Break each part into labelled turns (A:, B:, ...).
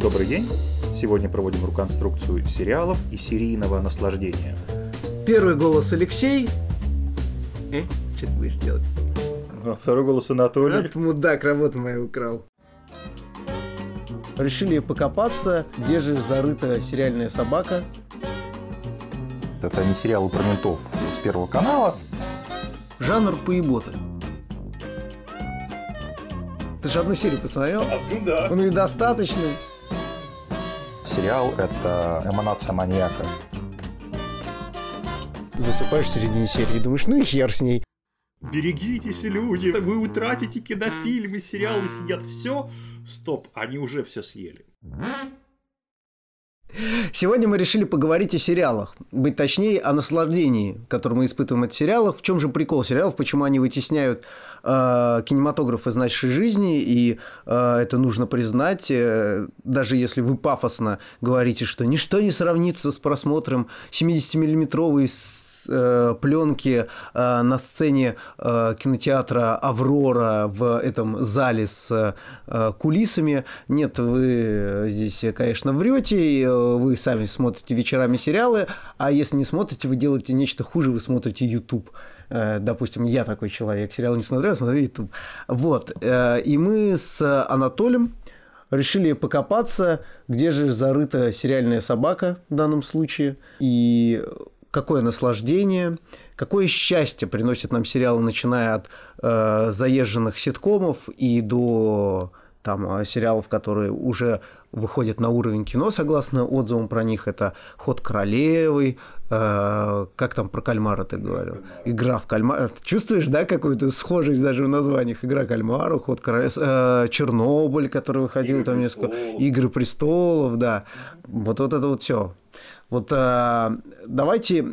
A: Добрый день! Сегодня проводим реконструкцию сериалов и серийного наслаждения.
B: Первый голос Алексей. Э, что ты будешь делать?
A: А второй голос Анатолий.
B: Этот мудак работу мою украл. Решили покопаться, где же зарыта сериальная собака.
A: Это не сериалы про ментов с Первого канала.
B: Жанр поебота. Ты же одну серию посмотрел?
A: Ну да.
B: Он ведь достаточный.
A: Сериал – это эманация маньяка.
B: Засыпаешь в середине серии и думаешь, ну и хер с ней.
C: Берегитесь, люди, вы утратите кинофильмы, сериалы съедят все. Стоп, они уже все съели.
B: Сегодня мы решили поговорить о сериалах, быть точнее, о наслаждении, которое мы испытываем от сериалов. В чем же прикол сериалов, почему они вытесняют э, кинематограф из нашей жизни, и э, это нужно признать, э, даже если вы пафосно говорите, что ничто не сравнится с просмотром 70-миллиметровой э, пленки э, на сцене э, кинотеатра Аврора в этом зале с кулисами. Нет, вы здесь, конечно, врете, вы сами смотрите вечерами сериалы, а если не смотрите, вы делаете нечто хуже, вы смотрите YouTube допустим, я такой человек, сериал не смотрел, смотрю YouTube. Вот, и мы с Анатолием решили покопаться, где же зарыта сериальная собака в данном случае, и какое наслаждение, какое счастье приносит нам сериалы, начиная от э, заезженных ситкомов и до там сериалов, которые уже выходят на уровень кино, согласно отзывам про них, это «Ход королевы», э, как там про кальмара ты говорил? «Игра в кальмара». Чувствуешь, да, какую-то схожесть даже в названиях? «Игра кальмара», «Ход королевы», э, «Чернобыль», который выходил
C: «Игры
B: там
C: престолов».
B: несколько... «Игры престолов», да. Вот, вот это вот все. Вот а, давайте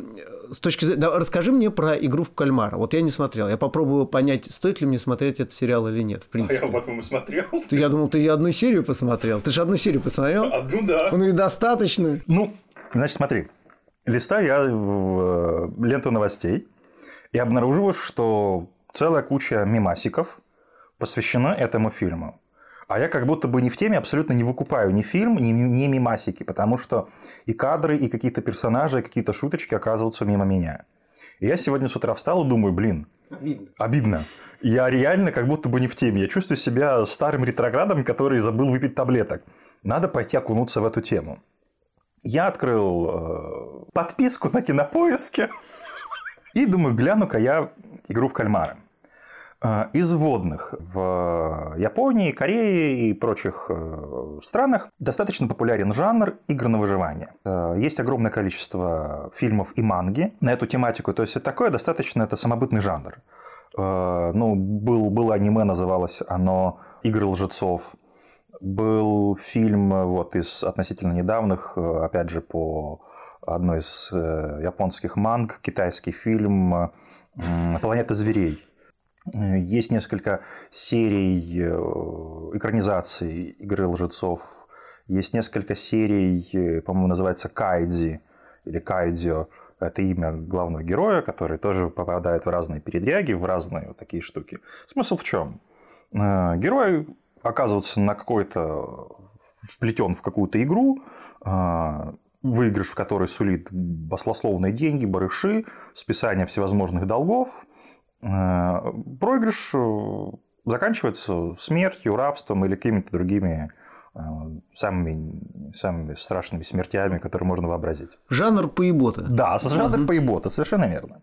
B: с точки зрения... да, расскажи мне про игру в кальмара. Вот я не смотрел. Я попробую понять, стоит ли мне смотреть этот сериал или нет, в
C: А
B: принципе.
C: я потом и смотрел.
B: Ты- Я думал, ты одну серию посмотрел. Ты же одну серию посмотрел?
C: А, ну да.
B: Ну и достаточно.
A: Ну, значит, смотри. Листаю я в э, ленту новостей и обнаруживаю, что целая куча мемасиков посвящена этому фильму. А я как будто бы не в теме, абсолютно не выкупаю ни фильм, ни, ни мемасики, потому что и кадры, и какие-то персонажи, и какие-то шуточки оказываются мимо меня. И я сегодня с утра встал и думаю, блин, обидно. Я реально как будто бы не в теме. Я чувствую себя старым ретроградом, который забыл выпить таблеток. Надо пойти окунуться в эту тему. Я открыл э, подписку на кинопоиске и думаю, гляну-ка я игру в кальмара. Э, Из водных в Японии, Корее и прочих э, странах достаточно популярен жанр игр на выживание. Э, Есть огромное количество фильмов и манги на эту тематику. То есть это такое достаточно это самобытный жанр. Э, Ну, был, было аниме, называлось оно «Игры лжецов». Был фильм э, вот из относительно недавних, э, опять же, по одной из э, японских манг, китайский фильм э, «Планета зверей». Э, Есть несколько серий э, экранизаций «Игры лжецов». Есть несколько серий, э, по-моему, называется «Кайдзи» или «Кайдзё». Это имя главного героя, который тоже попадает в разные передряги, в разные вот такие штуки. Смысл в чем? Герой оказывается на какой-то вплетен в какую-то игру, выигрыш в которой сулит баслословные деньги, барыши, списание всевозможных долгов. Э, Проигрыш э, заканчивается смертью, рабством или какими-то другими э, самыми, самыми страшными смертями, которые можно вообразить.
B: Жанр поебота.
A: Да, жанр поебота, совершенно верно.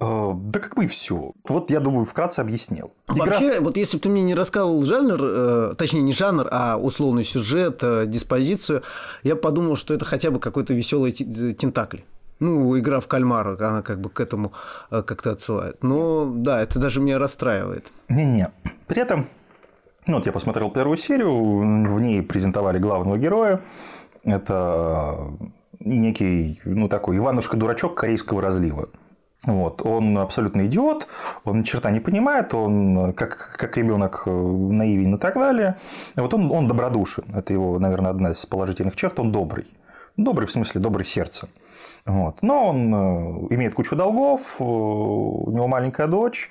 A: Да как бы и все. Вот я думаю, вкратце объяснил. Игра-
B: Вообще, вот если бы ты мне не рассказывал жанр, точнее не жанр, а условный сюжет, диспозицию, я подумал, что это хотя бы какой-то веселый тентакль. Ну, игра в кальмара, она как бы к этому э, как-то отсылает. Но да, это даже меня расстраивает.
A: Не-не. При этом, ну вот я посмотрел первую серию, в ней презентовали главного героя. Это некий, ну такой Иванушка-дурачок корейского разлива. Вот. Он абсолютно идиот, он ни черта не понимает, он как, как ребенок э, наивен и так далее. Вот он, он добродушен. Это его, наверное, одна из положительных черт, он добрый. Добрый в смысле, добрый сердцем. Вот. Но он э, имеет кучу долгов, э, у него маленькая дочь,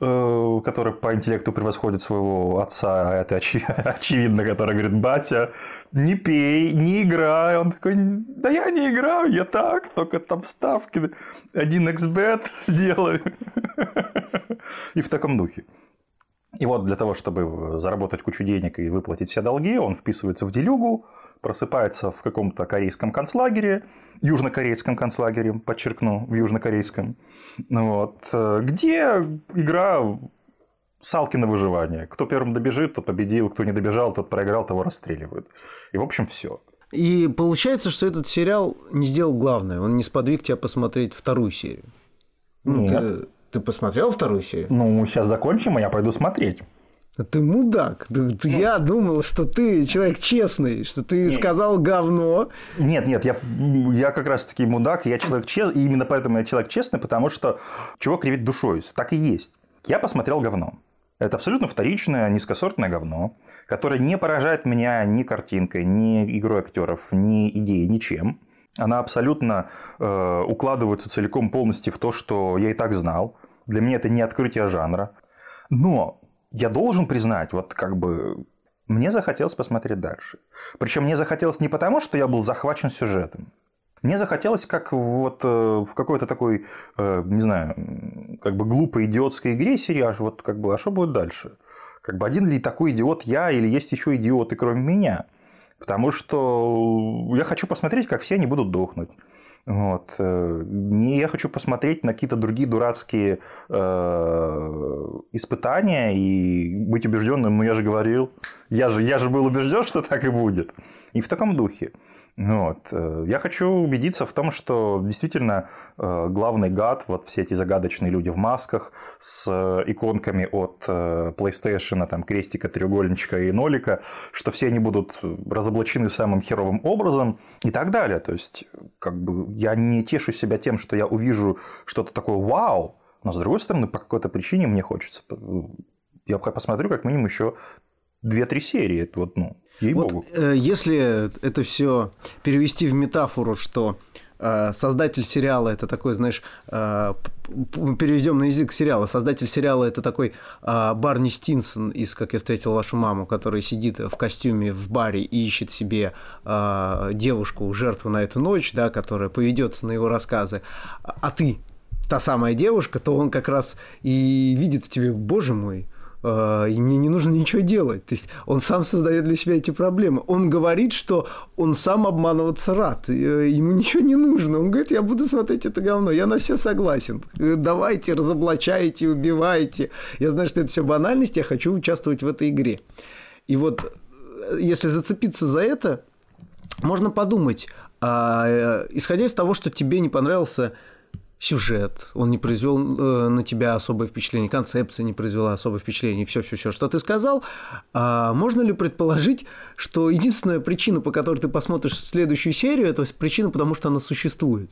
A: э, которая по интеллекту превосходит своего отца, а это очевидно, который говорит, батя, не пей, не играй. Он такой, да я не играю, я так, только там ставки, один xbet делаю. И в таком духе. И вот для того, чтобы заработать кучу денег и выплатить все долги, он вписывается в делюгу, просыпается в каком-то корейском концлагере, южнокорейском концлагере, подчеркну, в южнокорейском, вот, где игра салки на выживание. Кто первым добежит, тот победил, кто не добежал, тот проиграл, того расстреливают. И, в общем, все.
B: И получается, что этот сериал не сделал главное, он не сподвиг тебя посмотреть вторую серию.
A: Ну, Нет.
B: Ты, ты посмотрел вторую серию?
A: Ну, сейчас закончим, и я пойду смотреть.
B: Ты мудак. Ну. Я думал, что ты человек честный, что ты нет. сказал говно.
A: Нет, нет, я, я как раз таки мудак, я человек честный, и именно поэтому я человек честный, потому что чего кривить душой, так и есть. Я посмотрел говно. Это абсолютно вторичное, низкосортное говно, которое не поражает меня ни картинкой, ни игрой актеров, ни идеей, ничем. Она абсолютно э, укладывается целиком полностью в то, что я и так знал. Для меня это не открытие жанра. Но я должен признать, вот как бы мне захотелось посмотреть дальше. Причем мне захотелось не потому, что я был захвачен сюжетом. Мне захотелось, как вот э, в какой-то такой, э, не знаю, как бы глупой идиотской игре сериаж, вот как бы, а что будет дальше? Как бы один ли такой идиот я или есть еще идиоты, кроме меня? Потому что я хочу посмотреть, как все они будут дохнуть. Вот. Э, не я хочу посмотреть на какие-то другие дурацкие э, испытания и быть убежденным, ну я же говорил, я же, я же был убежден, что так и будет. И в таком духе. Вот. Э, я хочу убедиться в том, что действительно э, главный гад, вот все эти загадочные люди в масках с э, иконками от PlayStation, там, крестика, треугольничка и нолика, что все они будут разоблачены самым херовым образом и так далее. То есть, как бы я не тешу себя тем, что я увижу что-то такое вау, но с другой стороны, по какой-то причине мне хочется. Я посмотрю как минимум еще две-три серии. Вот, ну, Ей-богу.
B: Вот, э, если это все перевести в метафору, что э, создатель сериала это такой, знаешь, э, переведем на язык сериала. Создатель сериала это такой Барни Стинсон из «Как я встретил вашу маму», который сидит в костюме в баре и ищет себе девушку, жертву на эту ночь, да, которая поведется на его рассказы. А ты та самая девушка, то он как раз и видит в тебе, боже мой, а, и мне не нужно ничего делать. То есть он сам создает для себя эти проблемы. Он говорит, что он сам обманываться рад, э, ему ничего не нужно. Он говорит, я буду смотреть это говно, я на все согласен. Э, давайте, разоблачайте, убивайте. Я знаю, что это все банальность, я хочу участвовать в этой игре. И вот э, если зацепиться за это, можно подумать, а, исходя из того, что тебе не понравился сюжет, он не произвел э, на тебя особое впечатление, концепция не произвела особое впечатление, все, все, все, что ты сказал. А можно ли предположить, что единственная причина, по которой ты посмотришь следующую серию, это причина, потому что она существует?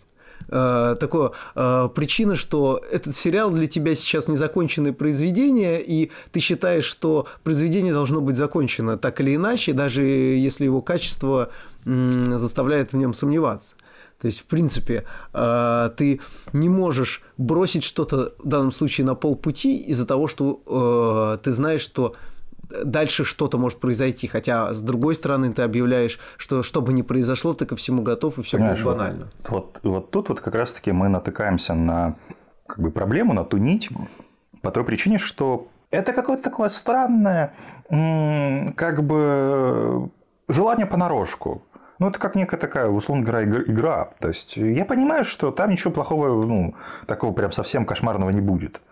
B: Э, такое э, причина, что этот сериал для тебя сейчас незаконченное произведение, и ты считаешь, что произведение должно быть закончено так или иначе, даже если его качество м, заставляет в нем сомневаться. То есть, в принципе, э, ты не можешь бросить что-то в данном случае на полпути из-за того, что э, ты знаешь, что дальше что-то может произойти. Хотя, с другой стороны, ты объявляешь, что что бы ни произошло, ты ко всему готов, и все будет банально.
A: Вот, вот, вот тут вот как раз-таки мы натыкаемся на как бы, проблему, на ту нить, по той причине, что это какое-то такое странное, как бы, желание понарошку. Ну, это как некая такая, условно говоря, игра. То есть, я понимаю, что там ничего плохого, ну, такого прям совсем кошмарного не будет.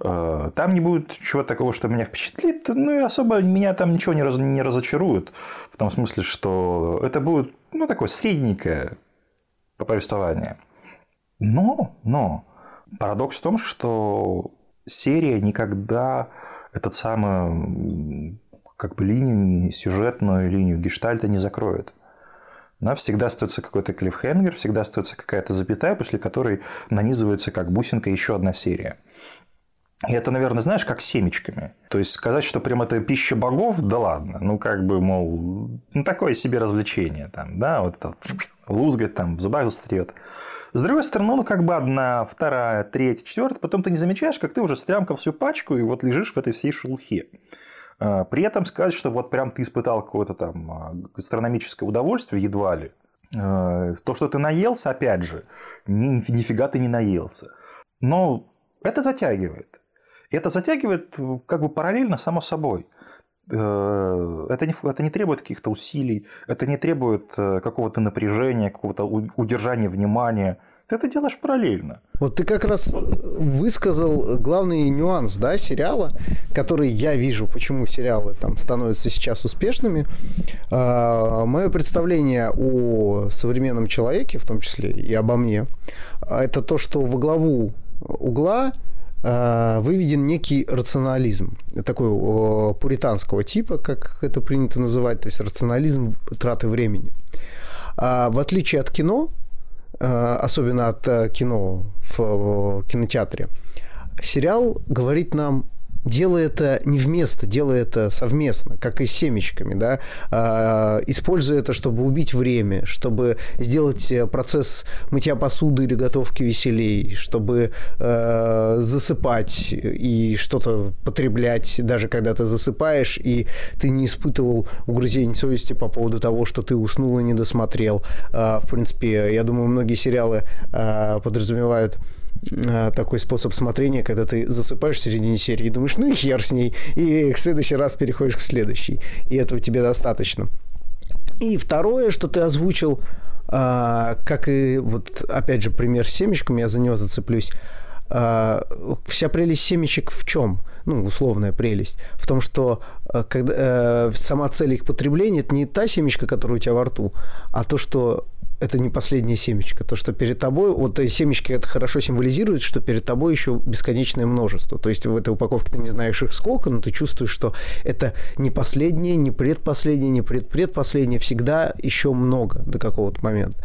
A: Э, там не будет чего такого, что меня впечатлит, ну и особо меня там ничего не, раз, не разочарует. В том смысле, что это будет, ну, такое средненькое повествование. Но, но, парадокс в том, что серия никогда этот самый как бы линию, сюжетную линию гештальта не закроет да, всегда остается какой-то клиффхенгер, всегда остается какая-то запятая, после которой нанизывается как бусинка еще одна серия. И это, наверное, знаешь, как семечками. То есть сказать, что прям это пища богов, да ладно. Ну, как бы, мол, ну, такое себе развлечение там, да, вот это лузгать, там, в зубах застрет. С другой стороны, ну, как бы одна, вторая, третья, четвертая, потом ты не замечаешь, как ты уже стрямкал всю пачку и вот лежишь в этой всей шелухе. А, при этом сказать, что вот прям ты испытал какое-то там а, гастрономическое удовольствие, едва ли. А, то, что ты наелся, опять же, ни, нифига ты не наелся. Но это затягивает. Это затягивает как бы параллельно само собой. Э, это не, это не требует каких-то усилий, это не требует э, какого-то напряжения, какого-то удержания внимания. Ты это делаешь параллельно.
B: Вот ты как раз высказал главный нюанс да, сериала, который я вижу, почему сериалы там становятся сейчас успешными. А, мое представление о современном человеке, в том числе и обо мне, это то, что во главу угла Э, выведен некий рационализм, такой пуританского типа, как это принято называть, то есть рационализм траты времени. А в отличие от кино, особенно от э, кино в кинотеатре, сериал говорит нам делай это не вместо, делай это совместно, как и с семечками, да, а, используя это, чтобы убить время, чтобы сделать э, процесс мытья посуды или готовки веселей, чтобы э, засыпать и что-то потреблять, даже когда ты засыпаешь, и ты не испытывал угрызений совести по поводу того, что ты уснул и не досмотрел. А, в принципе, я думаю, многие сериалы а, подразумевают такой способ смотрения, когда ты засыпаешь в середине серии и думаешь, ну и хер с ней, и в следующий раз переходишь к следующей, и этого тебе достаточно. И второе, что ты озвучил, а, как и вот опять же пример с семечками, я за него зацеплюсь. А, вся прелесть семечек в чем? Ну, условная прелесть. В том, что э, когда, э, сама цель их потребления это не та семечка, которая у тебя во рту, а то, что это не последняя семечка. То, что перед тобой, вот семечки это хорошо символизирует, что перед тобой еще бесконечное множество. То есть в этой упаковке ты не знаешь их сколько, но ты чувствуешь, что это не последнее, не предпоследнее, не предпредпоследнее, всегда еще много до какого-то момента.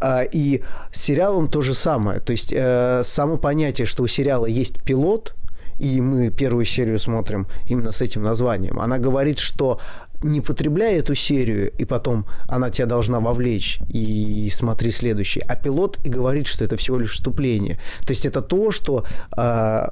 B: А, и с сериалом то же самое. То есть э, само понятие, что у сериала есть пилот, и мы первую серию смотрим именно с этим названием. Она говорит, что не потребляй эту серию, и потом она тебя должна вовлечь, и смотри следующий. А пилот и говорит, что это всего лишь вступление. То есть это то, что э,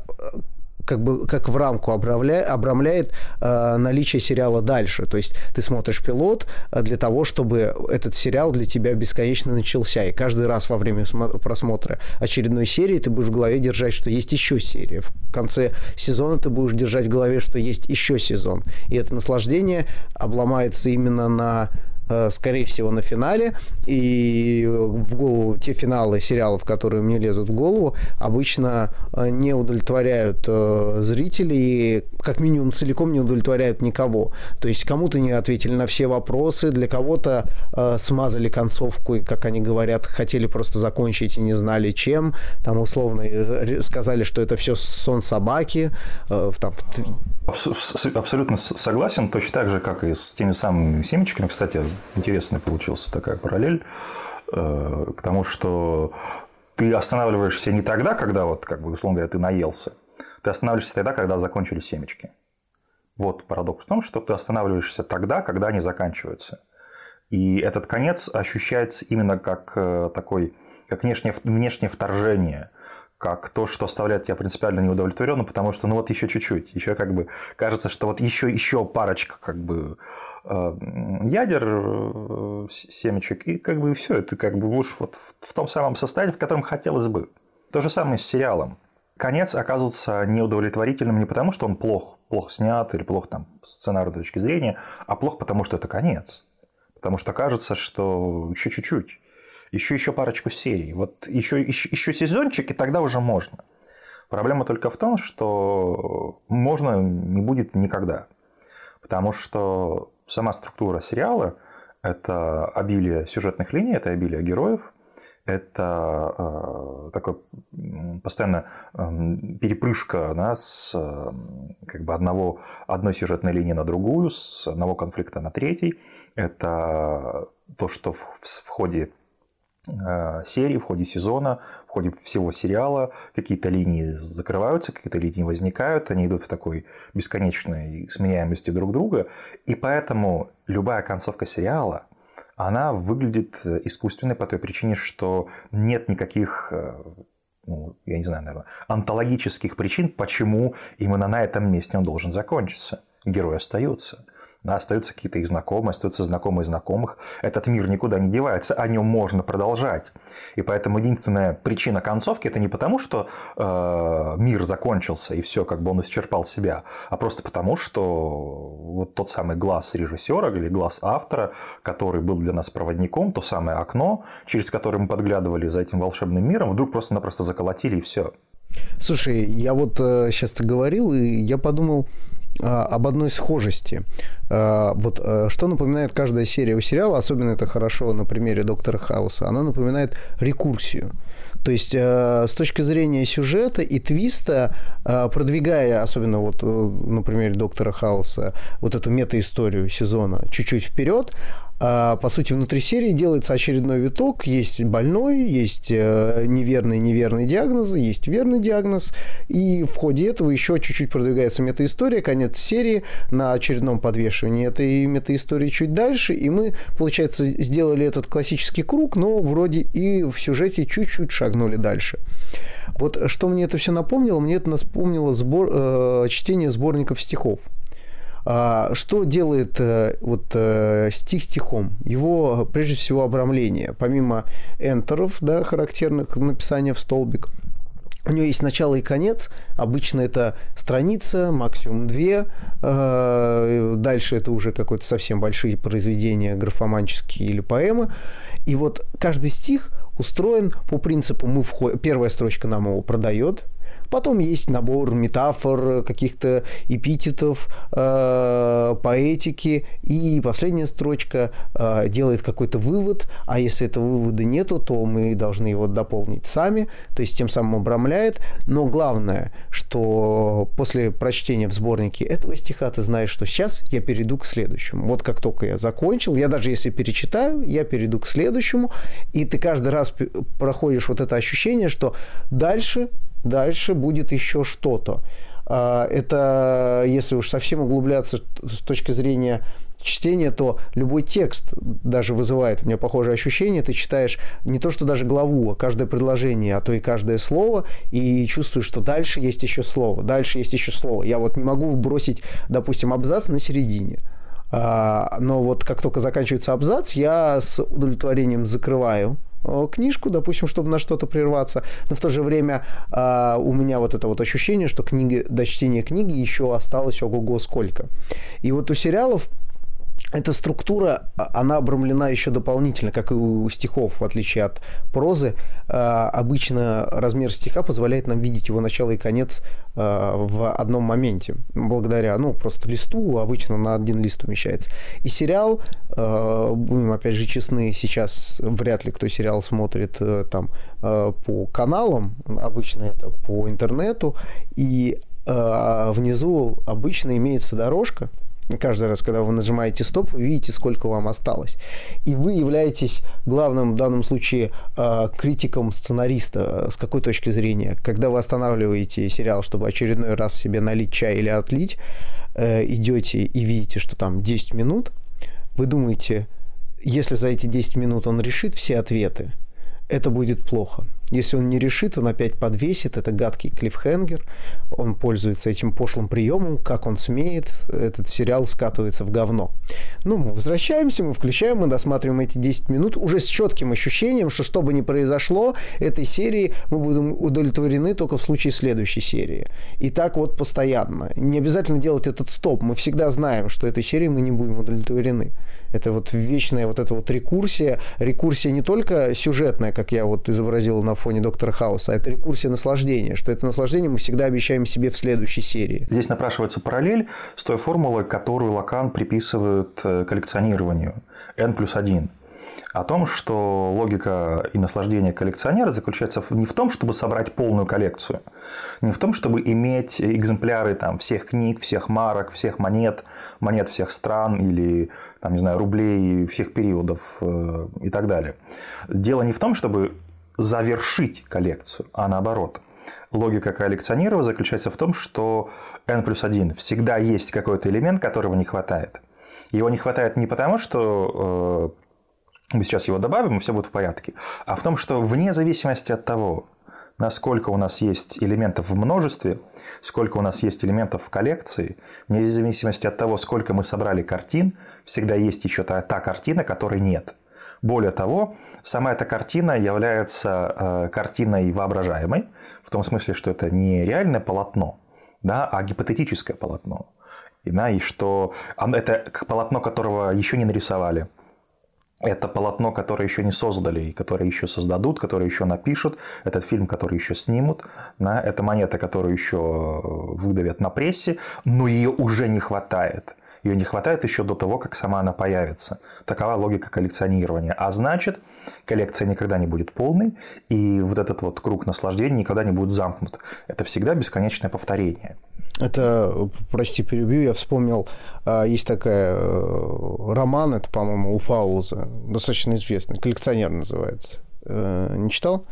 B: как бы как в рамку обрамляет, обрамляет э, наличие сериала дальше. То есть ты смотришь пилот э, для того, чтобы этот сериал для тебя бесконечно начался. И каждый раз во время просмотра очередной серии ты будешь в голове держать, что есть еще серия. В конце сезона ты будешь держать в голове, что есть еще сезон. И это наслаждение обломается именно на скорее всего, на финале. И в голову те финалы сериалов, которые мне лезут в голову, обычно э, не удовлетворяют э, зрителей, как минимум целиком не удовлетворяют никого. То есть кому-то не ответили на все вопросы, для кого-то смазали концовку, и, как они говорят, хотели просто закончить и не знали чем. Там условно сказали, что это все сон собаки. Там,
A: Абсолютно согласен, точно так же, как и с теми самыми семечками. Кстати, интересная получилась такая параллель э, к тому, что ты останавливаешься не тогда, когда, вот, как бы, условно говоря, ты наелся. Ты останавливаешься тогда, когда закончились семечки. Вот парадокс в том, что ты останавливаешься тогда, когда они заканчиваются. И этот конец ощущается именно как э, такой, как внешнее, внешнее вторжение – как то, что оставляет тебя принципиально неудовлетворенным, потому что, ну вот еще чуть-чуть, еще как бы кажется, что вот еще, еще парочка как бы э, ядер, э, семечек, и как бы все, это как бы уж вот в том самом состоянии, в котором хотелось бы. То же самое с сериалом. Конец оказывается неудовлетворительным не потому, что он плох, плохо снят или плохо там сценарной точки зрения, а плохо потому, что это конец. Потому что кажется, что еще чуть-чуть еще еще парочку серий. Вот еще, еще, еще сезончик, и тогда уже можно. Проблема только в том, что можно не будет никогда. Потому что сама структура сериала – это обилие сюжетных линий, это обилие героев, это э, такое постоянно э, перепрыжка да, с э, как бы одного, одной сюжетной линии на другую, с одного конфликта на третий. Это то, что в, в ходе Э, серии, в ходе сезона, в ходе всего сериала какие-то линии закрываются, какие-то линии возникают, они идут в такой бесконечной сменяемости друг друга, и поэтому любая концовка сериала, она выглядит искусственной по той причине, что нет никаких ну, я не знаю, наверное, антологических причин, почему именно на этом месте он должен закончиться. Герой остается. Да, остаются какие-то их знакомые, остаются знакомые знакомых. Этот мир никуда не девается, о нем можно продолжать. И поэтому единственная причина концовки это не потому, что э, мир закончился и все, как бы он исчерпал себя, а просто потому, что вот тот самый глаз режиссера или глаз автора, который был для нас проводником, то самое окно, через которое мы подглядывали за этим волшебным миром, вдруг просто-напросто заколотили и все.
B: Слушай, я вот э, сейчас ты говорил, и я подумал, об одной схожести. А, вот э, что напоминает каждая серия у сериала, особенно это хорошо на примере Доктора Хауса, она напоминает рекурсию. То есть э, с точки зрения сюжета и твиста, э, продвигая, особенно вот на примере Доктора Хауса, вот эту мета-историю сезона чуть-чуть вперед, а, по сути, внутри серии делается очередной виток. Есть больной, есть э, неверный неверный диагнозы, есть верный диагноз. И в ходе этого еще чуть-чуть продвигается метаистория, конец серии на очередном подвешивании этой метаистории чуть дальше. И мы, получается, сделали этот классический круг, но вроде и в сюжете чуть-чуть шагнули дальше. Вот что мне это все напомнило? Мне это напомнило сбор, э, чтение сборников стихов. А, что делает э, вот э, стих стихом? Его, прежде всего, обрамление. Помимо энтеров, да, характерных написания в столбик, у него есть начало и конец. Обычно это страница, максимум две. А, дальше это уже какое-то совсем большие произведения, графоманческие или поэмы. И вот каждый стих устроен по принципу мы входим, первая строчка нам его продает, Потом есть набор метафор, каких-то эпитетов, э, поэтики. И последняя строчка э, делает какой-то вывод, а если этого вывода нету, то мы должны его дополнить сами, то есть тем самым обрамляет. Но главное, что после прочтения в сборнике этого стиха ты знаешь, что сейчас я перейду к следующему. Вот как только я закончил, я даже если перечитаю, я перейду к следующему, и ты каждый раз проходишь вот это ощущение, что дальше дальше будет еще что-то. А, это, если уж совсем углубляться с точки зрения чтения, то любой текст даже вызывает у меня похожее ощущение. Ты читаешь не то, что даже главу, а каждое предложение, а то и каждое слово, и чувствуешь, что дальше есть еще слово, дальше есть еще слово. Я вот не могу бросить, допустим, абзац на середине. А, но вот как только заканчивается абзац, я с удовлетворением закрываю книжку, допустим, чтобы на что-то прерваться, но в то же время э, у меня вот это вот ощущение, что книги, до чтения книги еще осталось ого-го сколько. И вот у сериалов эта структура, а, она обрамлена еще дополнительно, как и у стихов, в отличие от прозы. А, обычно размер стиха позволяет нам видеть его начало и конец а, в одном моменте, благодаря, ну, просто листу, обычно на один лист умещается. И сериал, будем опять же честны, сейчас вряд ли кто сериал смотрит э, там по каналам, обычно это по интернету, и внизу обычно имеется дорожка, каждый раз, когда вы нажимаете стоп, вы видите, сколько вам осталось. И вы являетесь главным в данном случае а, критиком сценариста. С какой точки зрения? Когда вы останавливаете сериал, чтобы очередной раз себе налить чай или отлить, э, идете и видите, что там 10 минут, вы думаете, если за эти 10 минут он решит все ответы, это будет плохо. Если он не решит, он опять подвесит. Это гадкий клиффхенгер. Он пользуется этим пошлым приемом. Как он смеет, этот сериал скатывается в говно. Ну, мы возвращаемся, мы включаем, мы досматриваем эти 10 минут уже с четким ощущением, что что бы ни произошло, этой серии мы будем удовлетворены только в случае следующей серии. И так вот постоянно. Не обязательно делать этот стоп. Мы всегда знаем, что этой серии мы не будем удовлетворены. Это вот вечная вот эта вот рекурсия. Рекурсия не только сюжетная, как я вот изобразил на фоне Доктора Хауса, а это рекурсия наслаждения, что это наслаждение мы всегда обещаем себе в следующей серии.
A: Здесь напрашивается параллель с той формулой, которую Лакан приписывает э, коллекционированию. N плюс 1 о том, что логика и наслаждение коллекционера заключается не в том, чтобы собрать полную коллекцию, не в том, чтобы иметь экземпляры там, всех книг, всех марок, всех монет, монет всех стран или там, не знаю, рублей всех периодов э, и так далее. Дело не в том, чтобы завершить коллекцию, а наоборот. Логика коллекционирования заключается в том, что n плюс 1 всегда есть какой-то элемент, которого не хватает. Его не хватает не потому, что мы сейчас его добавим, и все будет в порядке, а в том, что вне зависимости от того, насколько у нас есть элементов в множестве, сколько у нас есть элементов в коллекции, вне зависимости от того, сколько мы собрали картин, всегда есть еще та, та картина, которой нет. Более того, сама эта картина является э, картиной воображаемой, в том смысле, что это не реальное полотно, да, а гипотетическое полотно. И, да, и что это полотно, которого еще не нарисовали, это полотно, которое еще не создали, и которое еще создадут, которое еще напишут, этот фильм, который еще снимут, да, это монета, которую еще выдавят на прессе, но ее уже не хватает. Ее не хватает еще до того, как сама она появится. Такова логика коллекционирования. А значит, коллекция никогда не будет полной, и вот этот вот круг наслаждения никогда не будет замкнут. Это всегда бесконечное повторение.
B: Это, прости, перебью, я вспомнил, а, есть такая э, роман, это, по-моему, у Фауза, достаточно известный, коллекционер называется. Э, не читал?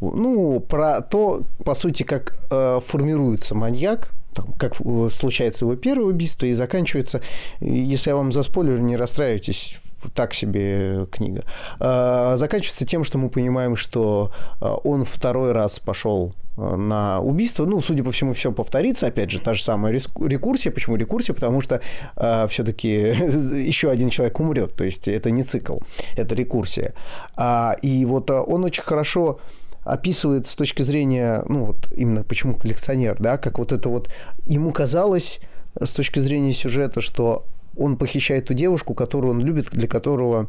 B: Ну, про то, по сути, как э, формируется маньяк, как случается его первое убийство и заканчивается, если я вам за спойлер, не расстраивайтесь, так себе книга. А, заканчивается тем, что мы понимаем, что он второй раз пошел на убийство. Ну, судя по всему, все повторится. Опять же, та же самая рекурсия. Почему рекурсия? Потому что э, все-таки еще один человек умрет. То есть это не цикл, это рекурсия. А, и вот а, он очень хорошо описывает с точки зрения, ну вот именно почему коллекционер, да, как вот это вот ему казалось с точки зрения сюжета, что он похищает ту девушку, которую он любит, для которого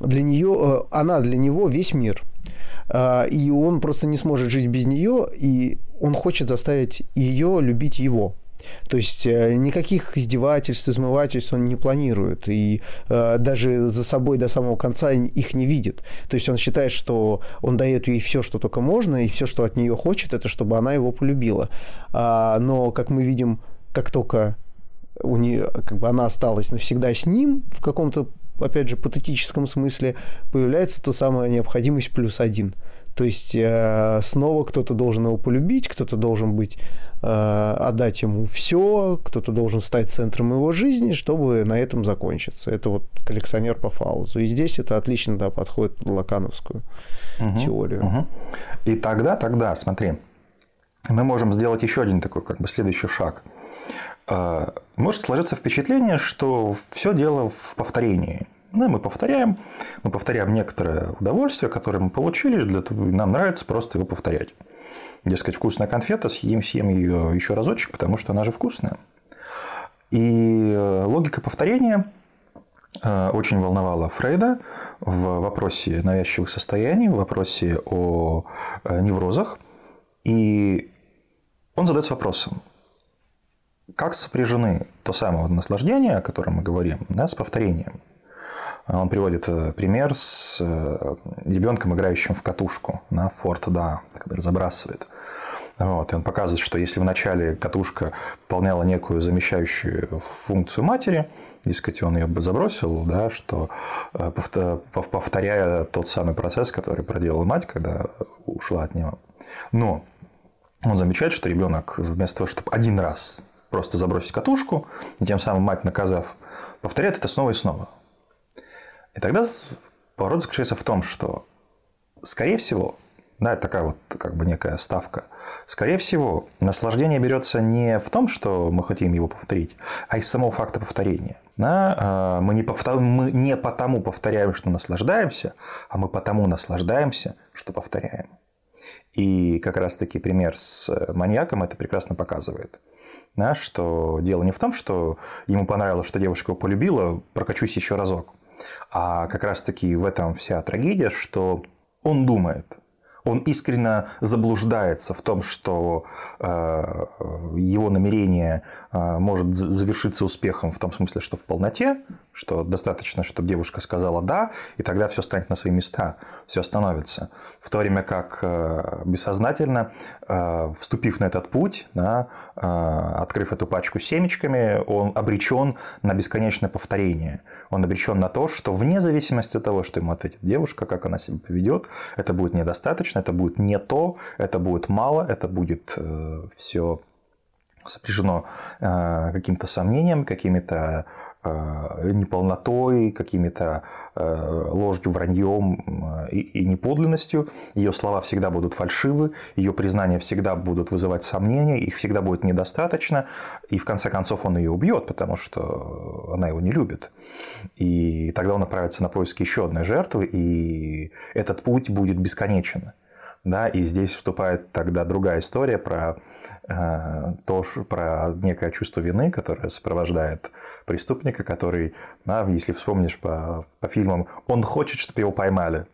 B: для нее э, она для него весь мир. А, и он просто не сможет жить без нее, и он хочет заставить ее любить его. То есть э, никаких издевательств, измывательств он не планирует, и э, даже за собой до самого конца их не видит. То есть он считает, что он дает ей все, что только можно, и все, что от нее хочет, это чтобы она его полюбила. А, но, как мы видим, как только у нее, как бы она осталась навсегда с ним в каком-то опять же, патетическом смысле, появляется то самая необходимость плюс один. То есть э, снова кто-то должен его полюбить, кто-то должен быть, э, отдать ему все, кто-то должен стать центром его жизни, чтобы на этом закончиться. Это вот коллекционер по фаузу. И здесь это отлично да, подходит под лакановскую угу, теорию.
A: Угу. И тогда, тогда, смотри, мы можем сделать еще один такой как бы следующий шаг. А, может сложиться впечатление, что все дело в повторении. Да, мы повторяем, мы повторяем некоторое удовольствие, которое мы получили, для того, нам нравится просто его повторять. Дескать, вкусная конфета, съем, съем ее еще разочек, потому что она же вкусная. И э, логика повторения э, очень волновала Фрейда в вопросе навязчивых состояний, в вопросе о э, неврозах. И он задается вопросом, как сопряжены то самое наслаждение, о котором мы говорим, да, с повторением? Он приводит э, пример с э, ребенком, играющим в катушку на форт, да, который забрасывает. Вот, и он показывает, что если вначале катушка выполняла некую замещающую функцию матери, дескать, он ее бы забросил, да, что э, повторяя тот самый процесс, который проделала мать, когда ушла от него. Но он замечает, что ребенок вместо того, чтобы один раз просто забросить катушку, и тем самым мать наказав, повторяет это снова и снова. И тогда поворот заключается в том, что, скорее всего, да, это такая вот как бы некая ставка. Скорее всего, наслаждение берется не в том, что мы хотим его повторить, а из самого факта повторения. Да? А, мы, не повтор... мы не потому повторяем, что наслаждаемся, а мы потому наслаждаемся, что повторяем. И как раз-таки пример с маньяком это прекрасно показывает да, что дело не в том, что ему понравилось, что девушка его полюбила, прокачусь еще разок, а как раз-таки в этом вся трагедия, что он думает, он искренне заблуждается в том, что э, его намерение э, может завершиться успехом в том смысле, что в полноте, что достаточно, чтобы девушка сказала «да», и тогда все станет на свои места, все остановится. В то время как э, бессознательно, вступив на этот путь, да, открыв эту пачку семечками, он обречен на бесконечное повторение. Он обречен на то, что вне зависимости от того, что ему ответит девушка, как она себя поведет, это будет недостаточно, это будет не то, это будет мало, это будет э, все сопряжено э, каким-то сомнением, какими-то э, неполнотой, какими-то э, ложью, враньем и, и неподлинностью. Ее слова всегда будут фальшивы, ее признания всегда будут вызывать сомнения, их всегда будет недостаточно, и в конце концов он ее убьет, потому что она его не любит. И тогда он отправится на поиски еще одной жертвы, и этот путь будет бесконечен. Да, и здесь вступает тогда другая история про э, то, про некое чувство вины, которое сопровождает преступника, который, да, если вспомнишь по, по фильмам, он хочет, чтобы его поймали.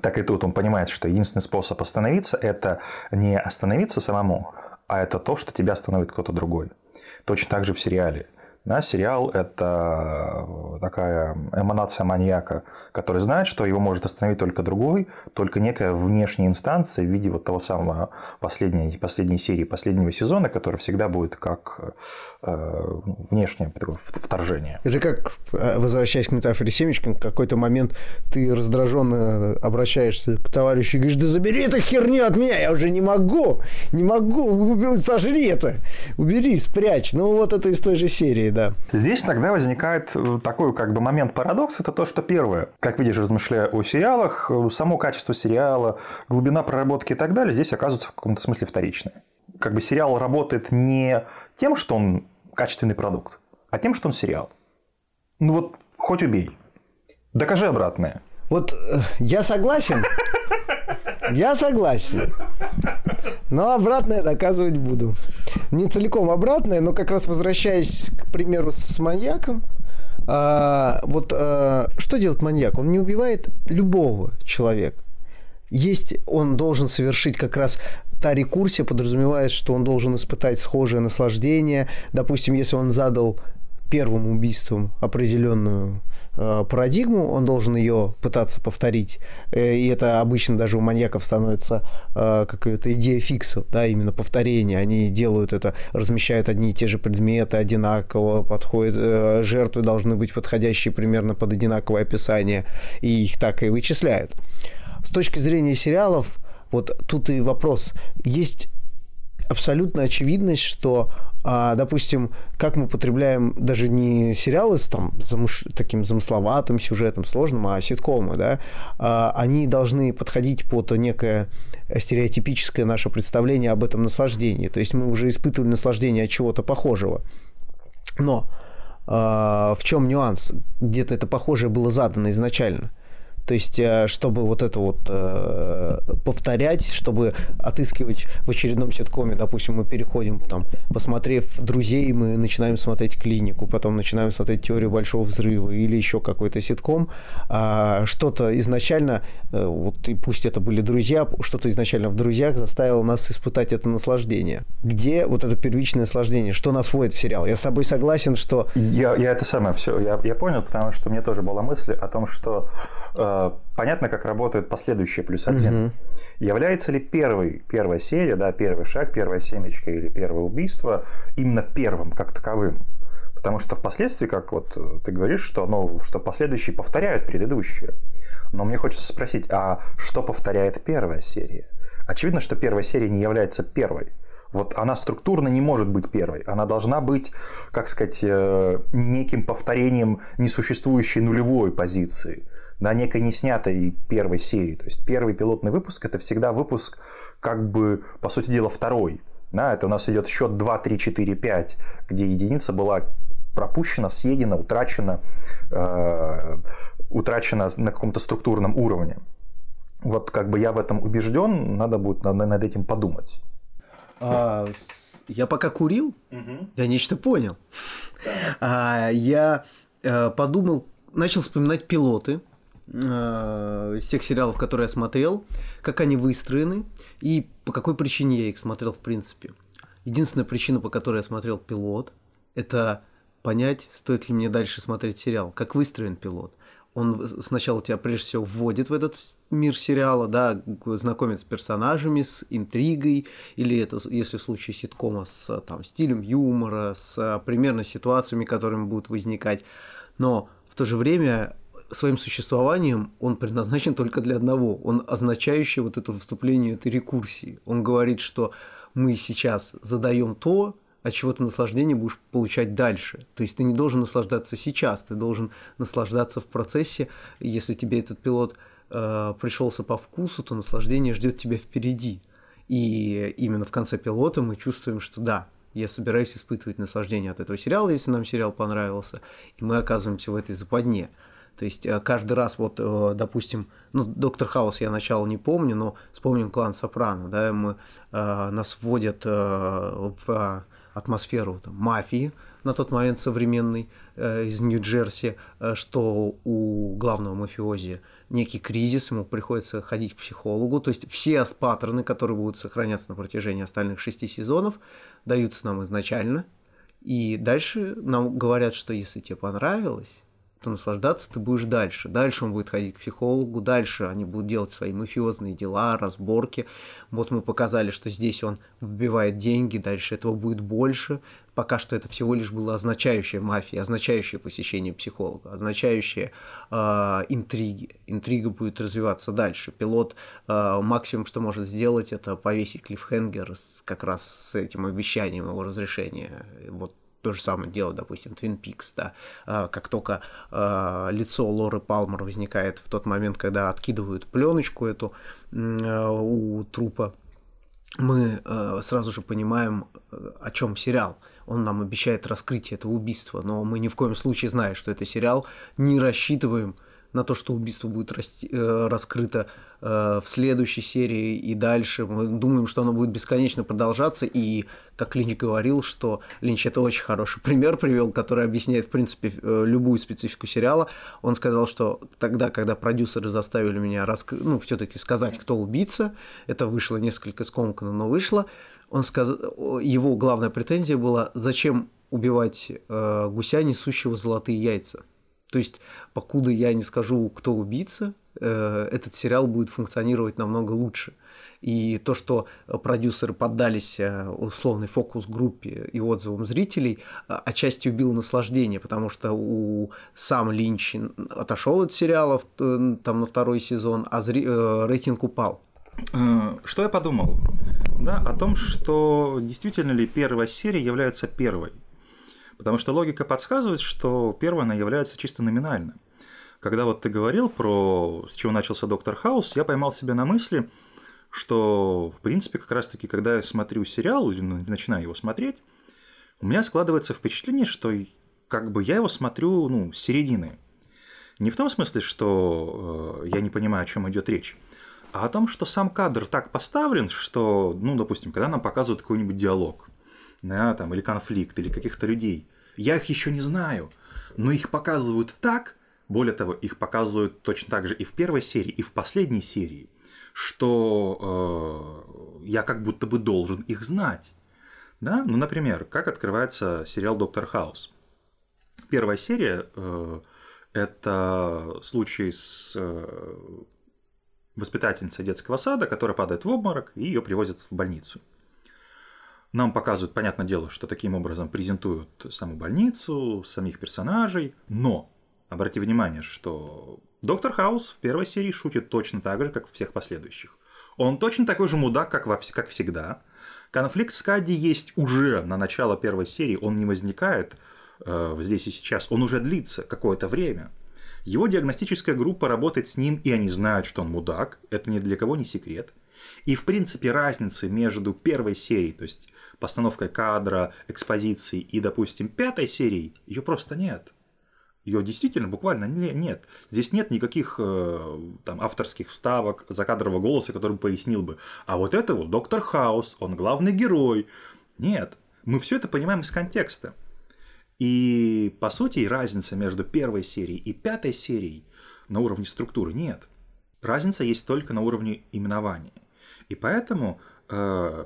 A: Так и тут он понимает, что единственный способ остановиться – это не остановиться самому, а это то, что тебя остановит кто-то другой. Точно так же в сериале. Да, сериал – это такая эманация маньяка, который знает, что его может остановить только другой, только некая внешняя инстанция в виде вот того самого последней, последней серии, последнего сезона, который всегда будет как Э, внешнее вторжение.
B: Это как, э, возвращаясь к метафоре семечкин, в какой-то момент ты раздраженно обращаешься к товарищу и говоришь, да забери эту херню от меня, я уже не могу, не могу, сожри это, убери, спрячь. Ну вот это из той же серии, да.
A: Здесь тогда возникает э, такой как бы момент парадокс, это то, что первое, как видишь, размышляя о сериалах, само качество сериала, глубина проработки и так далее, здесь оказывается в каком-то смысле вторичное. Как бы сериал работает не тем, что он качественный продукт, а тем, что он сериал. Ну вот, хоть убей. Докажи обратное.
B: Вот э, я согласен. Я согласен. Но обратное доказывать буду. Не целиком обратное, но как раз возвращаясь, к примеру, с маньяком, а, вот а, что делает маньяк? Он не убивает любого человека. Есть, он должен совершить как раз та рекурсия подразумевает, что он должен испытать схожее наслаждение. Допустим, если он задал первым убийством определенную э, парадигму, он должен ее пытаться повторить. Э, и это обычно даже у маньяков становится э, какая-то идея фикса, да, именно повторение. Они делают это, размещают одни и те же предметы одинаково, подходят, жертвы должны быть подходящие примерно под одинаковое описание, и их так и вычисляют. С точки зрения сериалов, вот тут и вопрос. Есть абсолютная очевидность, что, а, допустим, как мы потребляем даже не сериалы с там, замыш... таким замысловатым сюжетом, сложным, а ситкомы, да, а, они должны подходить под некое стереотипическое наше представление об этом наслаждении. То есть мы уже испытывали наслаждение от чего-то похожего. Но а, в чем нюанс? Где-то это похожее было задано изначально – то есть, э, чтобы вот это вот э, повторять, чтобы отыскивать в очередном ситкоме, допустим, мы переходим, там, посмотрев «Друзей», мы начинаем смотреть «Клинику», потом начинаем смотреть «Теорию большого взрыва» или еще какой-то ситком, а что-то изначально, э, вот и пусть это были «Друзья», что-то изначально в «Друзьях» заставило нас испытать это наслаждение. Где вот это первичное наслаждение? Что нас вводит в сериал? Я с тобой согласен, что...
A: Я, я это самое все, я, я понял, потому что мне тоже была мысль о том, что понятно, как работает последующее плюс один. Угу. Является ли первый, первая серия, да, первый шаг, первая семечка или первое убийство именно первым как таковым? Потому что впоследствии, как вот ты говоришь, что, ну, что последующие повторяют предыдущие. Но мне хочется спросить, а что повторяет первая серия? Очевидно, что первая серия не является первой. Вот она структурно не может быть первой. Она должна быть, как сказать, э, неким повторением несуществующей нулевой позиции на некой неснятой первой серии. То есть первый пилотный выпуск это всегда выпуск, как бы, по сути дела, второй. Да, это у нас идет счет 2, 3, 4, 5, где единица была пропущена, съедена, утрачена, э, утрачена на каком-то структурном уровне. Вот как бы я в этом убежден, надо будет над, над этим подумать.
B: А, я пока курил, угу. я нечто понял. А, я а, подумал, начал вспоминать пилоты э, всех сериалов, которые я смотрел, как они выстроены и по какой причине я их смотрел в принципе. Единственная причина, по которой я смотрел пилот, это понять, стоит ли мне дальше смотреть сериал, как выстроен пилот. Он сначала тебя прежде всего вводит в этот мир сериала, да, знакомит с персонажами, с интригой, или это, если в случае ситкома, с там, стилем юмора, с примерно ситуациями, которыми будут возникать. Но в то же время своим существованием он предназначен только для одного. Он означающий вот это вступление этой рекурсии. Он говорит, что мы сейчас задаем то, от чего ты наслаждение будешь получать дальше. То есть ты не должен наслаждаться сейчас, ты должен наслаждаться в процессе. Если тебе этот пилот э, пришелся по вкусу, то наслаждение ждет тебя впереди. И именно в конце пилота мы чувствуем, что да, я собираюсь испытывать наслаждение от этого сериала, если нам сериал понравился, и мы оказываемся в этой западне. То есть э, каждый раз, вот, э, допустим, ну, Доктор Хаус я начало не помню, но вспомним клан Сопрано, да, мы, э, нас вводят в атмосферу там, мафии на тот момент современной э, из Нью-Джерси, что у главного мафиози некий кризис, ему приходится ходить к психологу. То есть все паттерны, которые будут сохраняться на протяжении остальных шести сезонов, даются нам изначально. И дальше нам говорят, что если тебе понравилось, наслаждаться ты будешь дальше. Дальше он будет ходить к психологу, дальше они будут делать свои мафиозные дела, разборки. Вот мы показали, что здесь он вбивает деньги, дальше этого будет больше. Пока что это всего лишь было означающее мафия, означающее посещение психолога, означающее э, интриги. Интрига будет развиваться дальше. Пилот э, максимум, что может сделать, это повесить клиффхенгер как раз с этим обещанием его разрешения. Вот то же самое дело, допустим, Twin Peaks, да, а, как только а, лицо Лоры Палмер возникает в тот момент, когда откидывают пленочку эту а, у трупа, мы сразу же понимаем, о чем сериал. Он нам обещает раскрытие этого убийства, но мы ни в коем случае, зная, что это сериал, не рассчитываем на то, что убийство будет э, раскрыто в следующей серии и дальше. Мы думаем, что оно будет бесконечно продолжаться. И, как Линч говорил, что Линч это очень хороший пример привел, который объясняет, в принципе, э, любую специфику сериала. Он сказал, что тогда, когда продюсеры заставили меня раскры... ну, все-таки сказать, кто убийца, это вышло несколько скомканно, но вышло. Он сказал, его главная претензия была, зачем убивать э, гуся, несущего золотые яйца. То есть, покуда я не скажу, кто убийца, э, этот сериал будет функционировать намного лучше. И то, что продюсеры поддались э, условной фокус-группе и отзывам зрителей, э, отчасти убило наслаждение, потому что у сам Линч отошел от сериалов там на второй сезон, а зри... рейтинг упал.
A: Что я подумал? Да, о том, что действительно ли первая серия является первой. Потому что логика подсказывает, что первая она является чисто номинальной. Когда вот ты говорил про с чего начался Доктор Хаус, я поймал себя на мысли, что, в принципе, как раз-таки, когда я смотрю сериал или начинаю его смотреть, у меня складывается впечатление, что как бы я его смотрю, ну, с середины. Не в том смысле, что э, я не понимаю, о чем идет речь, а о том, что сам кадр так поставлен, что, ну, допустим, когда нам показывают какой-нибудь диалог, да, там, или конфликт, или каких-то людей. Я их еще не знаю, но их показывают так, более того, их показывают точно так же и в первой серии, и в последней серии, что э, я как будто бы должен их знать. Да? Ну, например, как открывается сериал «Доктор Хаус». Первая серия э, – это случай с э, воспитательницей детского сада, которая падает в обморок, и ее привозят в больницу – нам показывают, понятное дело, что таким образом презентуют саму больницу, самих персонажей, но обрати внимание, что Доктор Хаус в первой серии шутит точно так же, как в всех последующих. Он точно такой же мудак, как, во, как всегда. Конфликт с Кади есть уже на начало первой серии, он не возникает э, здесь и сейчас, он уже длится какое-то время. Его диагностическая группа работает с ним, и они знают, что он мудак, это ни для кого не секрет. И в принципе разницы между первой серией, то есть постановкой кадра, экспозиции и, допустим, пятой серией, ее просто нет. Ее действительно буквально нет. Здесь нет никаких э, там, авторских вставок, закадрового голоса, который пояснил бы, а вот это вот доктор Хаус, он главный герой. Нет, мы все это понимаем из контекста. И, по сути, разница между первой серией и пятой серией на уровне структуры нет. Разница есть только на уровне именования. И поэтому э,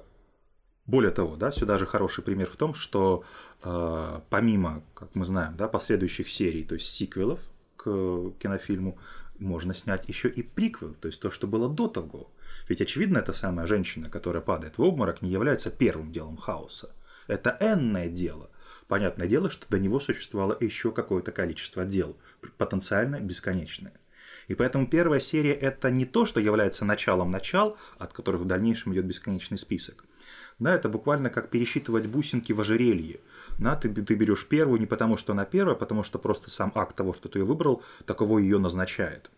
A: более того, да, сюда же хороший пример в том, что э, помимо, как мы знаем, да, последующих серий, то есть сиквелов к кинофильму, можно снять еще и приквел, то есть то, что было до того. Ведь очевидно, эта самая женщина, которая падает в обморок, не является первым делом хаоса. Это энное дело. Понятное дело, что до него существовало еще какое-то количество дел, потенциально бесконечное. И поэтому первая серия это не то, что является началом начал, от которых в дальнейшем идет бесконечный список. Да, это буквально как пересчитывать бусинки в ожерелье. Да, ты, ты берешь первую не потому, что она первая, а потому что просто сам акт того, что ты ее выбрал, таково ее назначает.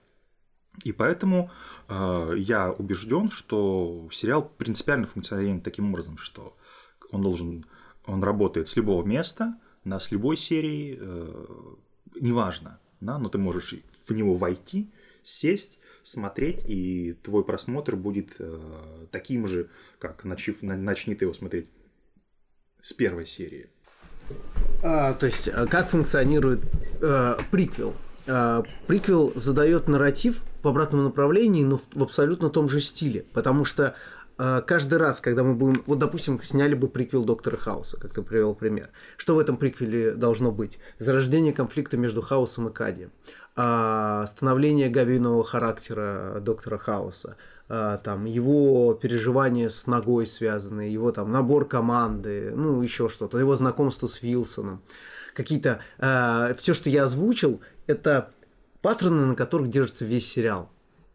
A: И поэтому э, я убежден, что сериал принципиально функционирует таким образом, что он должен, он работает с любого места, на с любой серии, э, неважно, да, но ты можешь в него войти, сесть, смотреть, и твой просмотр будет э, таким же, как начав, начни ты его смотреть с первой серии.
B: А, то есть, а как функционирует э, приквел? Э, приквел задает нарратив по обратному направлению, но в, в абсолютно том же стиле, потому что каждый раз, когда мы будем, вот, допустим, сняли бы приквел Доктора Хауса, как ты привел пример, что в этом приквеле должно быть? Зарождение конфликта между Хаусом и Кади, э, становление гавийного характера Доктора Хауса, а, там его переживания с ногой связанные, его там набор команды, ну еще что-то, его знакомство с Вилсоном, какие-то а, все, что я озвучил, это паттерны, на которых держится весь сериал.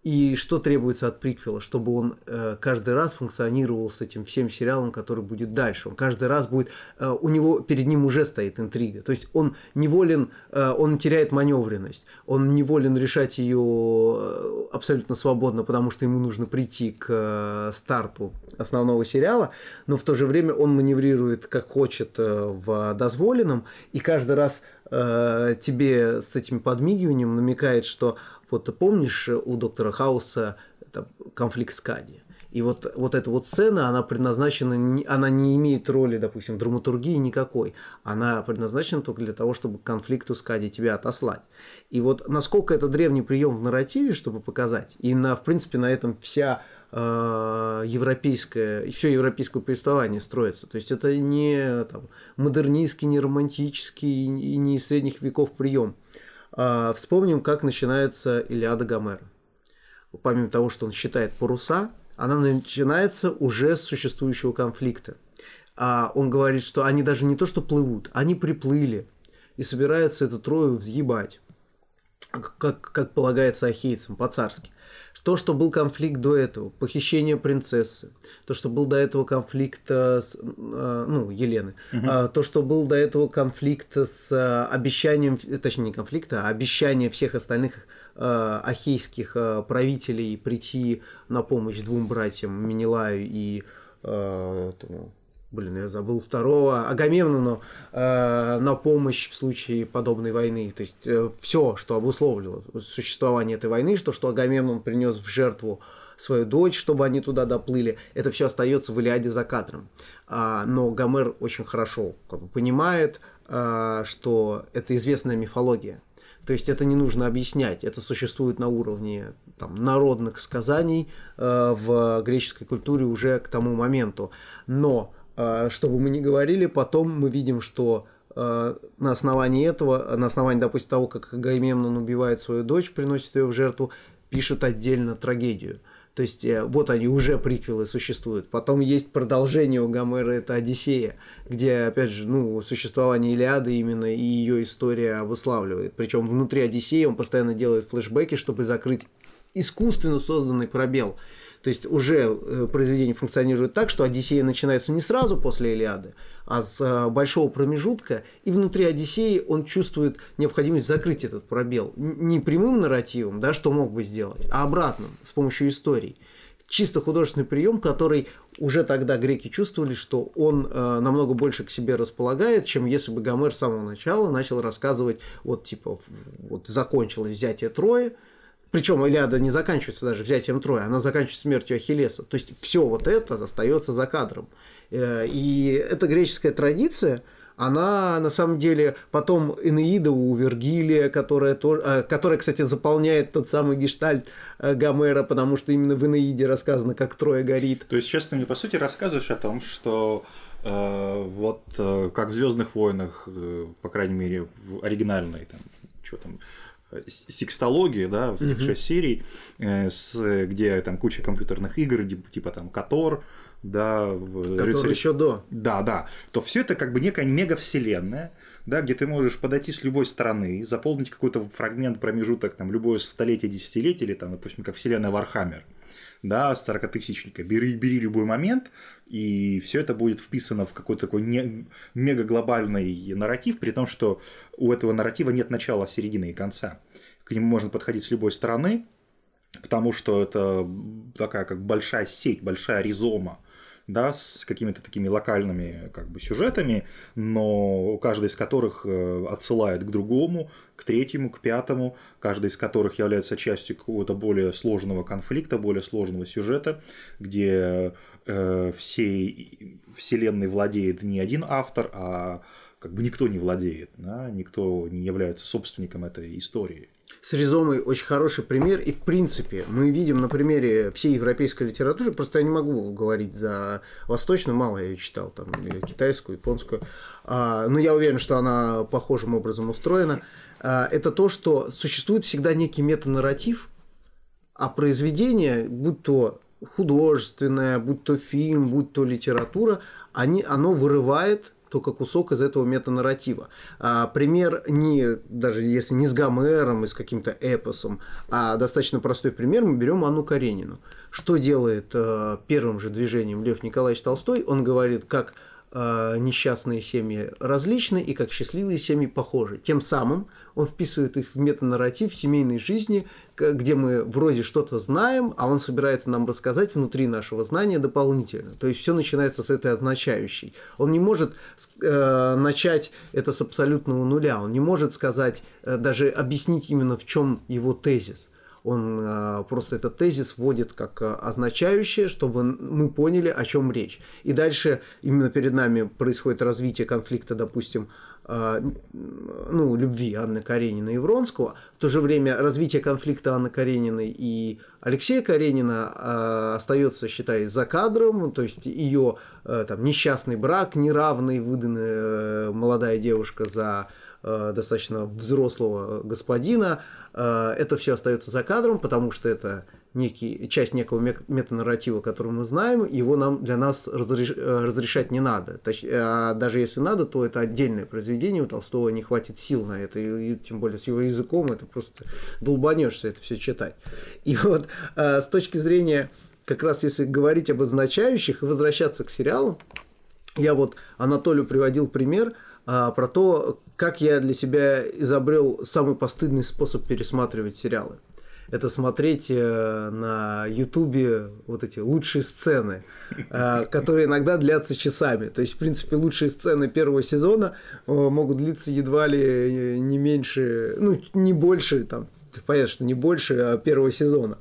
B: И что требуется от приквела, чтобы он э, каждый раз функционировал с этим всем сериалом, который будет дальше. Он каждый раз будет, э, у него перед ним уже стоит интрига. То есть он неволен, э, он теряет маневренность, он неволен решать ее э, абсолютно свободно, потому что ему нужно прийти к э, старту основного сериала, но в то же время он маневрирует как хочет э, в дозволенном, и каждый раз э, тебе с этим подмигиванием намекает, что вот ты помнишь, у доктора Хауса это конфликт с Кади. И вот, вот эта вот сцена, она предназначена, она не имеет роли, допустим, драматургии никакой. Она предназначена только для того, чтобы к конфликту с Кади тебя отослать. И вот насколько это древний прием в нарративе, чтобы показать, и на, в принципе на этом вся э, европейское, все европейское повествование строится. То есть это не там, модернистский, не романтический и не средних веков прием. А, вспомним, как начинается Илиада Гомера. Помимо того, что он считает паруса, она начинается уже с существующего конфликта. А он говорит, что они даже не то что плывут, они приплыли и собираются эту трою взъебать, как, как полагается ахейцам, по-царски то, что был конфликт до этого, похищение принцессы, то, что был до этого конфликт с, э, ну, Елены, угу. то, что был до этого конфликт с э, обещанием, точнее не конфликта, а обещание всех остальных э, ахейских правителей прийти на помощь двум братьям Менелаю и этому, блин, я забыл второго, Агамемнону э, на помощь в случае подобной войны. То есть э, все, что обусловило существование этой войны, что, что Агамемнон принес в жертву свою дочь, чтобы они туда доплыли, это все остается в Илиаде за кадром. А, но Гомер очень хорошо как бы, понимает, а, что это известная мифология. То есть это не нужно объяснять, это существует на уровне там, народных сказаний э, в греческой культуре уже к тому моменту. Но а, что бы мы ни говорили, потом мы видим, что а, на основании этого, на основании, допустим, того, как Агамемнон убивает свою дочь, приносит ее в жертву, пишет отдельно трагедию. То есть э, вот они уже приквелы существуют. Потом есть продолжение у Гомера, это Одиссея, где, опять же, ну, существование Илиады именно и ее история обуславливает. Причем внутри Одиссеи он постоянно делает флешбеки, чтобы закрыть искусственно созданный пробел. То есть уже э, произведение функционирует так, что Одиссея начинается не сразу после Илиады, а с э, большого промежутка, и внутри Одиссеи он чувствует необходимость закрыть этот пробел. Не прямым нарративом, да, что мог бы сделать, а обратным, с помощью историй. Чисто художественный прием, который уже тогда греки чувствовали, что он э, намного больше к себе располагает, чем если бы Гомер с самого начала начал рассказывать, вот типа, вот закончилось взятие Трои, причем Илиада не заканчивается даже взятием Троя, она заканчивается смертью Ахиллеса. То есть все вот это остается за кадром. Э, и эта греческая традиция, она на самом деле потом Энеида у Вергилия, которая, тоже, э, которая, кстати, заполняет тот самый гештальт э, Гомера, потому что именно в Энеиде рассказано, как Троя горит.
A: То есть ты мне, по сути, рассказываешь о том, что э, вот э, как в Звездных войнах, э, по крайней мере, в оригинальной, там, что там, секстологии, да, вот этих шесть серий, э, с, где там куча компьютерных игр, типа там KOTOR, да,
B: в Который рыцарь... еще до.
A: Да, да. То все это как бы некая мега вселенная, да, где ты можешь подойти с любой стороны, заполнить какой-то фрагмент, промежуток, там, любое столетие, десятилетие, или там, допустим, как вселенная Warhammer, да, с 40-тысячника. Бери, бери любой момент, и все это будет вписано в какой-то такой не, мега глобальный нарратив, при том, что у этого нарратива нет начала, середины и конца. К нему можно подходить с любой стороны, потому что это такая как большая сеть, большая ризома да, с какими-то такими локальными как бы, сюжетами, но каждый из которых э, отсылает к другому, к третьему, к пятому, каждый из которых является частью какого-то более сложного конфликта, более сложного сюжета, где э, всей вселенной владеет не один автор, а как бы никто не владеет, да, никто не является собственником этой истории.
B: С Ризомой очень хороший пример, и в принципе мы видим на примере всей европейской литературы, просто я не могу говорить за восточную, мало я ее читал, там, китайскую, японскую, а, но я уверен, что она похожим образом устроена, а, это то, что существует всегда некий метанарратив, а произведение, будь то художественное, будь то фильм, будь то литература, они, оно вырывает только кусок из этого метанарратива. А, пример не, даже если не с Гомером и с каким-то эпосом, а достаточно простой пример, мы берем Анну Каренину. Что делает а, первым же движением Лев Николаевич Толстой? Он говорит, как несчастные семьи различны и как счастливые семьи похожи. Тем самым он вписывает их в метанарратив семейной жизни, где мы вроде что-то знаем, а он собирается нам рассказать внутри нашего знания дополнительно. То есть все начинается с этой означающей. Он не может э, начать это с абсолютного нуля, он не может сказать, э, даже объяснить именно в чем его тезис он э, просто этот тезис вводит как э, означающее, чтобы мы поняли, о чем речь. И дальше именно перед нами происходит развитие конфликта, допустим, э, ну, любви Анны Карениной и Вронского. В то же время развитие конфликта Анны Карениной и Алексея Каренина остается, считай, за кадром, то есть ее там, несчастный брак, неравный, выданная молодая девушка за Э, достаточно взрослого господина. Э, это все остается за кадром, потому что это некий, часть некого метанарратива, который мы знаем, его нам для нас разреш, э, разрешать не надо. Точ, а даже если надо, то это отдельное произведение, у Толстого не хватит сил на это, и, и тем более с его языком это просто долбанешься это все читать. И вот с точки зрения, как раз если говорить об означающих и возвращаться к сериалу, я вот Анатолию приводил пример – а, про то, как я для себя изобрел самый постыдный способ пересматривать сериалы. Это смотреть э, на Ютубе вот эти лучшие сцены, э, которые иногда длятся часами. То есть, в принципе, лучшие сцены первого сезона э, могут длиться едва ли не меньше, ну, не больше, там, понятно, что не больше а первого сезона.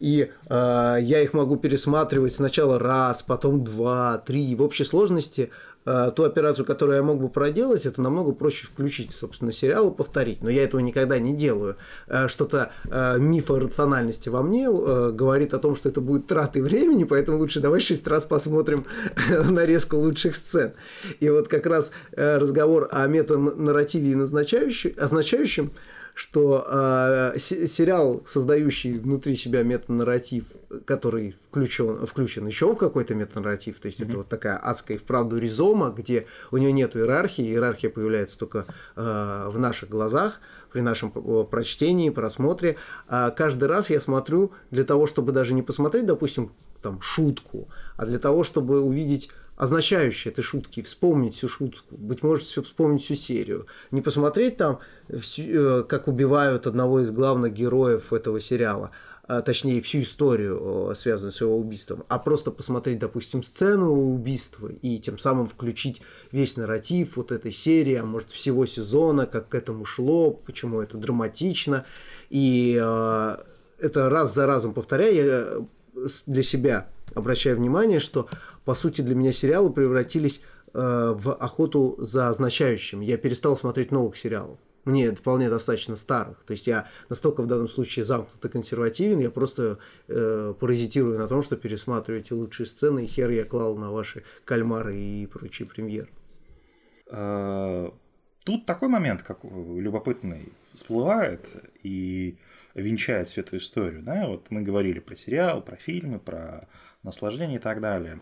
B: И э, я их могу пересматривать сначала раз, потом два, три. В общей сложности Э, ту операцию, которую я мог бы проделать, это намного проще включить, собственно, сериал и повторить. Но я этого никогда не делаю. Э, что-то э, миф о рациональности во мне говорит о том, что это будет тратой времени, поэтому лучше давай шесть раз посмотрим нарезку лучших сцен. И вот как раз разговор о метанарративе и назначающем, означающем что э, сериал, создающий внутри себя метанарратив, который включен, включен еще в какой-то метанарратив, то есть mm-hmm. это вот такая адская и вправду ризома, где у нее нет иерархии, иерархия появляется только э, в наших глазах, при нашем прочтении, просмотре. А каждый раз я смотрю для того, чтобы даже не посмотреть, допустим, там шутку, а для того, чтобы увидеть означающие этой шутки, вспомнить всю шутку, быть может, все вспомнить всю серию. Не посмотреть там, э, как убивают одного из главных героев этого сериала, а, точнее, всю историю, связанную с его убийством, а просто посмотреть, допустим, сцену убийства и тем самым включить весь нарратив вот этой серии, а может, всего сезона, как к этому шло, почему это драматично. И э, это раз за разом повторяя, я для себя обращаю внимание, что по сути для меня сериалы превратились э, в охоту за означающим. Я перестал смотреть новых сериалов. Мне вполне достаточно старых. То есть я настолько в данном случае замкнут и консервативен, я просто э, паразитирую на том, что пересматриваю эти лучшие сцены, и хер я клал на ваши кальмары и прочие премьеры.
A: А, тут такой момент, как любопытный, всплывает, и венчает всю эту историю. Да? Вот мы говорили про сериал, про фильмы, про наслаждение и так далее.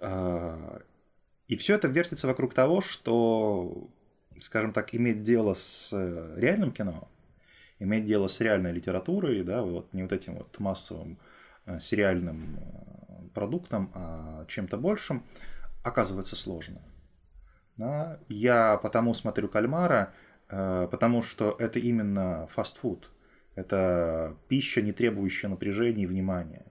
A: А, и все это вертится вокруг того, что скажем так, иметь дело с э, реальным кино, иметь дело с реальной литературой, да, вот не вот этим вот массовым э, сериальным продуктом, а чем-то большим, оказывается сложно. Да? Я потому смотрю «Кальмара», потому что это именно фастфуд. Это пища, не требующая напряжения и внимания.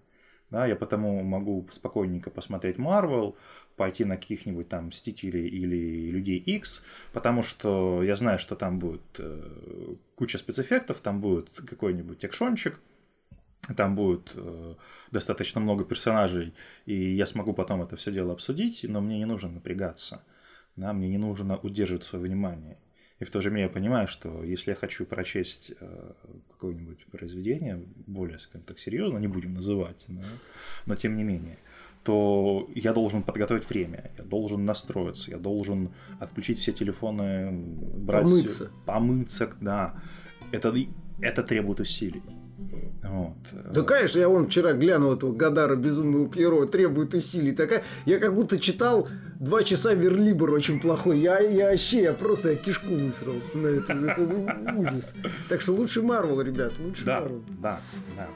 A: Да, я потому могу спокойненько посмотреть Marvel, пойти на каких-нибудь там Мстителей или Людей X, потому что я знаю, что там будет э, куча спецэффектов, там будет какой-нибудь экшончик, там будет э, достаточно много персонажей, и я смогу потом это все дело обсудить, но мне не нужно напрягаться, да, мне не нужно удерживать свое внимание. И в то же время я понимаю, что если я хочу прочесть э, какое-нибудь произведение, более, скажем так, серьезно, не будем называть, да, но тем не менее, то я должен подготовить время, я должен настроиться, я должен отключить все телефоны,
B: брать, помыться,
A: помыться, да. Это, это требует усилий.
B: Вот. Да, конечно, я вон вчера глянул этого Гадара Безумного Пьеро, требует усилий. Такая, я как будто читал два часа Верлибр очень плохой. Я, я вообще, я просто я кишку высрал на это. Это ужас. Так что лучше Марвел, ребят, лучше
A: да,
B: Марвел.
A: Да, да.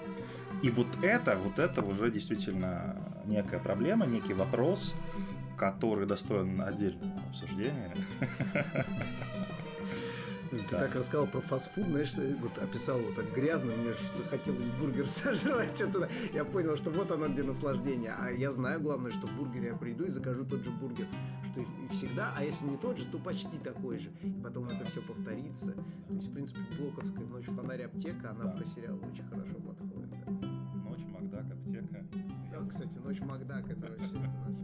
A: И вот это, вот это уже действительно некая проблема, некий вопрос, который достоин отдельного обсуждения.
B: Ты так рассказал про фастфуд, знаешь, вот описал вот так грязно, мне же захотелось бургер сожрать. Это, я понял, что вот оно где наслаждение. А я знаю, главное, что в бургере я приду и закажу тот же бургер, что и всегда, а если не тот же, то почти такой же. И потом это все повторится. То есть, в принципе, Блоковская ночь фонарь аптека, она да. по сериалу очень хорошо подходит. Да.
A: Ночь Макдак аптека.
B: Да, кстати, ночь Макдак это вообще наша